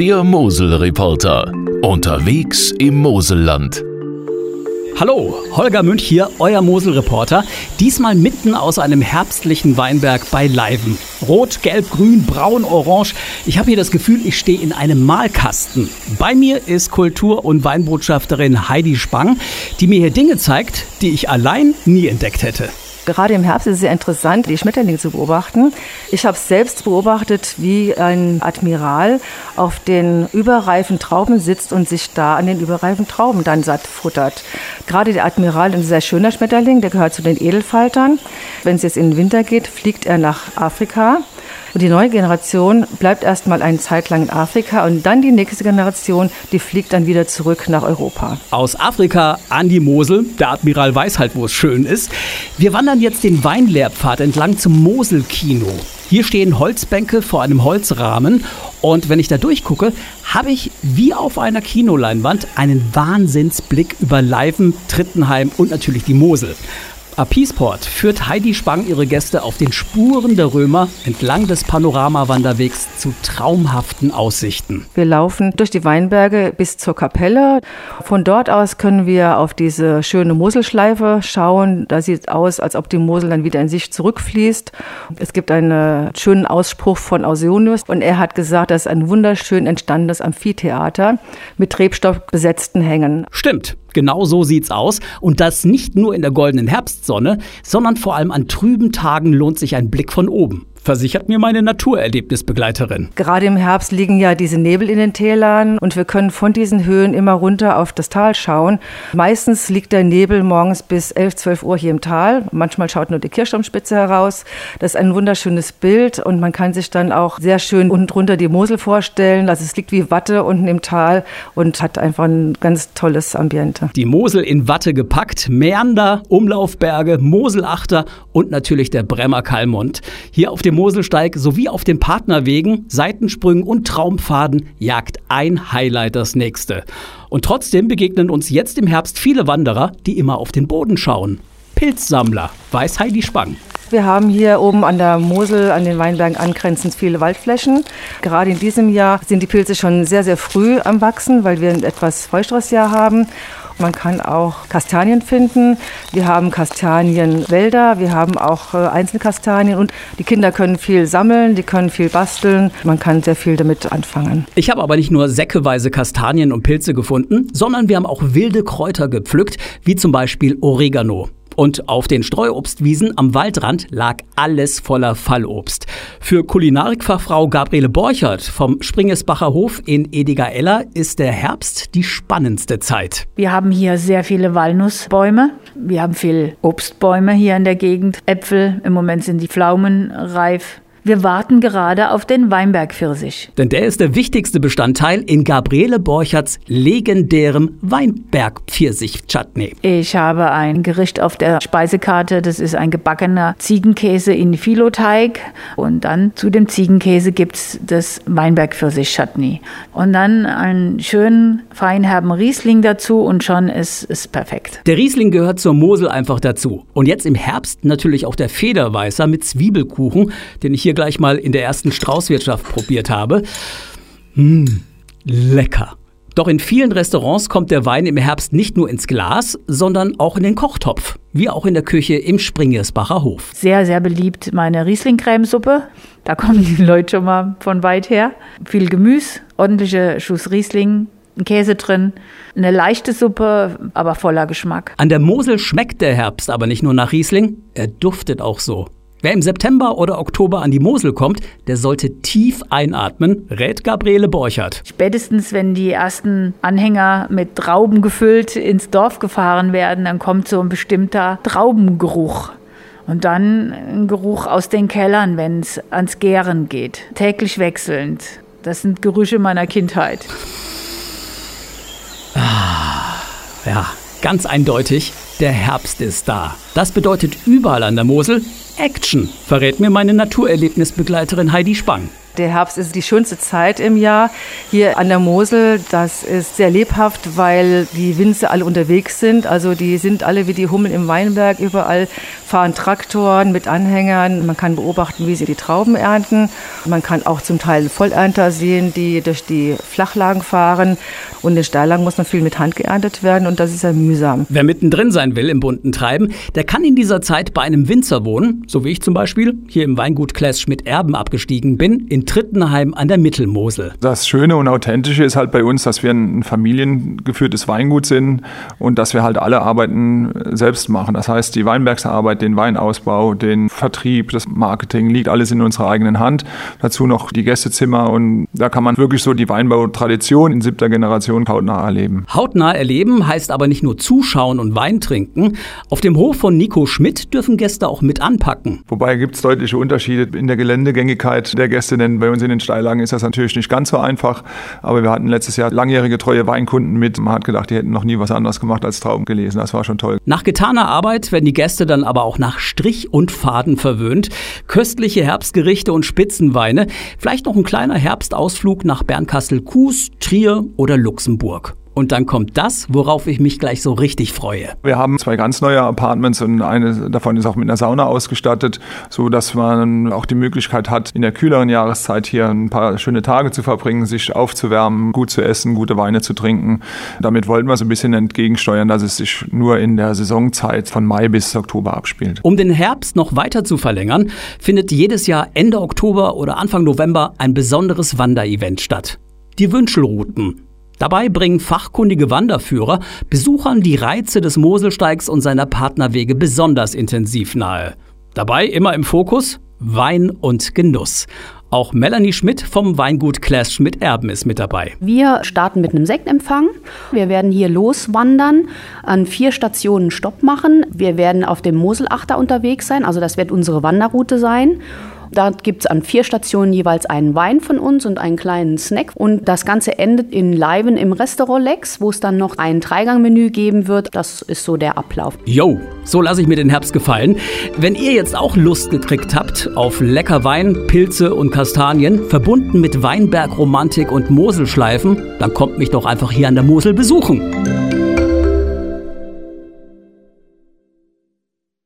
Der Mosel-Reporter. Unterwegs im Moselland. Hallo, Holger Münch hier, euer Mosel-Reporter. Diesmal mitten aus einem herbstlichen Weinberg bei Leiven. Rot, gelb, grün, braun, orange. Ich habe hier das Gefühl, ich stehe in einem Malkasten. Bei mir ist Kultur- und Weinbotschafterin Heidi Spang, die mir hier Dinge zeigt, die ich allein nie entdeckt hätte. Gerade im Herbst ist es sehr interessant, die Schmetterlinge zu beobachten. Ich habe selbst beobachtet, wie ein Admiral auf den überreifen Trauben sitzt und sich da an den überreifen Trauben dann satt futtert. Gerade der Admiral ist ein sehr schöner Schmetterling, der gehört zu den Edelfaltern. Wenn es jetzt in den Winter geht, fliegt er nach Afrika und die neue Generation bleibt erstmal eine Zeit lang in Afrika und dann die nächste Generation, die fliegt dann wieder zurück nach Europa. Aus Afrika an die Mosel. Der Admiral weiß halt, wo es schön ist. Wir wandern jetzt den Weinlehrpfad entlang zum Moselkino. Hier stehen Holzbänke vor einem Holzrahmen und wenn ich da durchgucke, habe ich wie auf einer Kinoleinwand einen Wahnsinnsblick über Leiven, Trittenheim und natürlich die Mosel. Apisport führt Heidi Spang ihre Gäste auf den Spuren der Römer entlang des Panoramawanderwegs zu traumhaften Aussichten. Wir laufen durch die Weinberge bis zur Kapelle. Von dort aus können wir auf diese schöne Moselschleife schauen. Da sieht es aus, als ob die Mosel dann wieder in sich zurückfließt. Es gibt einen schönen Ausspruch von Ausonius und er hat gesagt, das ist ein wunderschön entstandenes Amphitheater mit Rebstoff besetzten Hängen. Stimmt. Genau so sieht's aus. Und das nicht nur in der goldenen Herbstsonne, sondern vor allem an trüben Tagen lohnt sich ein Blick von oben versichert mir meine Naturerlebnisbegleiterin. Gerade im Herbst liegen ja diese Nebel in den Tälern und wir können von diesen Höhen immer runter auf das Tal schauen. Meistens liegt der Nebel morgens bis 11, 12 Uhr hier im Tal. Manchmal schaut nur die Kirchturmspitze heraus. Das ist ein wunderschönes Bild und man kann sich dann auch sehr schön unten drunter die Mosel vorstellen. Also es liegt wie Watte unten im Tal und hat einfach ein ganz tolles Ambiente. Die Mosel in Watte gepackt, Mäander, Umlaufberge, Moselachter und natürlich der Bremer Kalmund. Hier auf dem dem Moselsteig sowie auf den Partnerwegen, Seitensprüngen und Traumpfaden jagt ein Highlight das nächste. Und trotzdem begegnen uns jetzt im Herbst viele Wanderer, die immer auf den Boden schauen. Pilzsammler, weiß Heidi Spang. Wir haben hier oben an der Mosel, an den Weinbergen angrenzend viele Waldflächen. Gerade in diesem Jahr sind die Pilze schon sehr, sehr früh am Wachsen, weil wir ein etwas feuchteres Jahr haben. Man kann auch Kastanien finden. Wir haben Kastanienwälder, wir haben auch äh, Einzelkastanien und die Kinder können viel sammeln, die können viel basteln. Man kann sehr viel damit anfangen. Ich habe aber nicht nur säckeweise Kastanien und Pilze gefunden, sondern wir haben auch wilde Kräuter gepflückt, wie zum Beispiel Oregano. Und auf den Streuobstwiesen am Waldrand lag alles voller Fallobst. Für Kulinarikfachfrau Gabriele Borchert vom Springesbacher Hof in Ediger-Eller ist der Herbst die spannendste Zeit. Wir haben hier sehr viele Walnussbäume. Wir haben viele Obstbäume hier in der Gegend. Äpfel, im Moment sind die Pflaumen reif. Wir warten gerade auf den Weinbergpfirsich. Denn der ist der wichtigste Bestandteil in Gabriele Borcherts legendärem Weinbergpfirsich-Chutney. Ich habe ein Gericht auf der Speisekarte, das ist ein gebackener Ziegenkäse in Filoteig und dann zu dem Ziegenkäse gibt es das Weinbergpfirsich-Chutney. Und dann einen schönen feinherben Riesling dazu und schon ist es perfekt. Der Riesling gehört zur Mosel einfach dazu. Und jetzt im Herbst natürlich auch der Federweißer mit Zwiebelkuchen, den ich hier hier gleich mal in der ersten Straußwirtschaft probiert habe. Mmh, lecker. Doch in vielen Restaurants kommt der Wein im Herbst nicht nur ins Glas, sondern auch in den Kochtopf, wie auch in der Küche im Springersbacher Hof. Sehr, sehr beliebt meine Riesling-Cremesuppe. Da kommen die Leute schon mal von weit her. Viel Gemüse, ordentliche Schuss Riesling, Käse drin, eine leichte Suppe, aber voller Geschmack. An der Mosel schmeckt der Herbst aber nicht nur nach Riesling, er duftet auch so. Wer im September oder Oktober an die Mosel kommt, der sollte tief einatmen, rät Gabriele Borchert. Spätestens, wenn die ersten Anhänger mit Trauben gefüllt ins Dorf gefahren werden, dann kommt so ein bestimmter Traubengeruch. Und dann ein Geruch aus den Kellern, wenn es ans Gären geht. Täglich wechselnd. Das sind Gerüche meiner Kindheit. Ah, ja, ganz eindeutig, der Herbst ist da. Das bedeutet überall an der Mosel Action, verrät mir meine Naturerlebnisbegleiterin Heidi Spang. Der Herbst ist die schönste Zeit im Jahr hier an der Mosel. Das ist sehr lebhaft, weil die Winzer alle unterwegs sind. Also die sind alle wie die Hummeln im Weinberg. Überall fahren Traktoren mit Anhängern. Man kann beobachten, wie sie die Trauben ernten. Man kann auch zum Teil Vollernter sehen, die durch die Flachlagen fahren. Und in Steillagen muss noch viel mit Hand geerntet werden und das ist ja mühsam. Wer mittendrin sein will im bunten Treiben, der kann in dieser Zeit bei einem Winzer wohnen, so wie ich zum Beispiel hier im Weingut Klaes Schmidt-Erben abgestiegen bin, in Trittenheim an der Mittelmosel. Das Schöne und Authentische ist halt bei uns, dass wir ein familiengeführtes Weingut sind und dass wir halt alle Arbeiten selbst machen. Das heißt, die Weinbergsarbeit, den Weinausbau, den Vertrieb, das Marketing liegt alles in unserer eigenen Hand. Dazu noch die Gästezimmer und da kann man wirklich so die Weinbautradition in siebter Generation hautnah erleben. Hautnah erleben heißt aber nicht nur zuschauen und Wein trinken. Auf dem Hof von Nico Schmidt dürfen Gäste auch mit anpacken. Wobei gibt es deutliche Unterschiede in der Geländegängigkeit der Gäste, denn bei uns in den Steillagen ist das natürlich nicht ganz so einfach. Aber wir hatten letztes Jahr langjährige treue Weinkunden mit. Man hat gedacht, die hätten noch nie was anderes gemacht als Trauben gelesen. Das war schon toll. Nach getaner Arbeit werden die Gäste dann aber auch nach Strich und Faden verwöhnt. Köstliche Herbstgerichte und Spitzenweine. Vielleicht noch ein kleiner Herbstausflug nach Bernkastel-Kues, Trier oder Luxemburg. Und dann kommt das, worauf ich mich gleich so richtig freue. Wir haben zwei ganz neue Apartments und eine davon ist auch mit einer Sauna ausgestattet, so dass man auch die Möglichkeit hat, in der kühleren Jahreszeit hier ein paar schöne Tage zu verbringen, sich aufzuwärmen, gut zu essen, gute Weine zu trinken. Damit wollten wir so ein bisschen entgegensteuern, dass es sich nur in der Saisonzeit von Mai bis Oktober abspielt. Um den Herbst noch weiter zu verlängern, findet jedes Jahr Ende Oktober oder Anfang November ein besonderes Wanderevent statt. Die Wünschelrouten. Dabei bringen fachkundige Wanderführer Besuchern die Reize des Moselsteigs und seiner Partnerwege besonders intensiv nahe. Dabei immer im Fokus Wein und Genuss. Auch Melanie Schmidt vom Weingut Klaas Schmidt-Erben ist mit dabei. Wir starten mit einem Sektempfang. Wir werden hier loswandern, an vier Stationen Stopp machen. Wir werden auf dem Moselachter unterwegs sein, also das wird unsere Wanderroute sein. Da gibt es an vier Stationen jeweils einen Wein von uns und einen kleinen Snack. Und das Ganze endet in Leiben im Restaurant Lex, wo es dann noch ein Dreigangmenü geben wird. Das ist so der Ablauf. Yo, so lasse ich mir den Herbst gefallen. Wenn ihr jetzt auch Lust gekriegt habt auf lecker Wein, Pilze und Kastanien, verbunden mit Weinbergromantik und Moselschleifen, dann kommt mich doch einfach hier an der Mosel besuchen.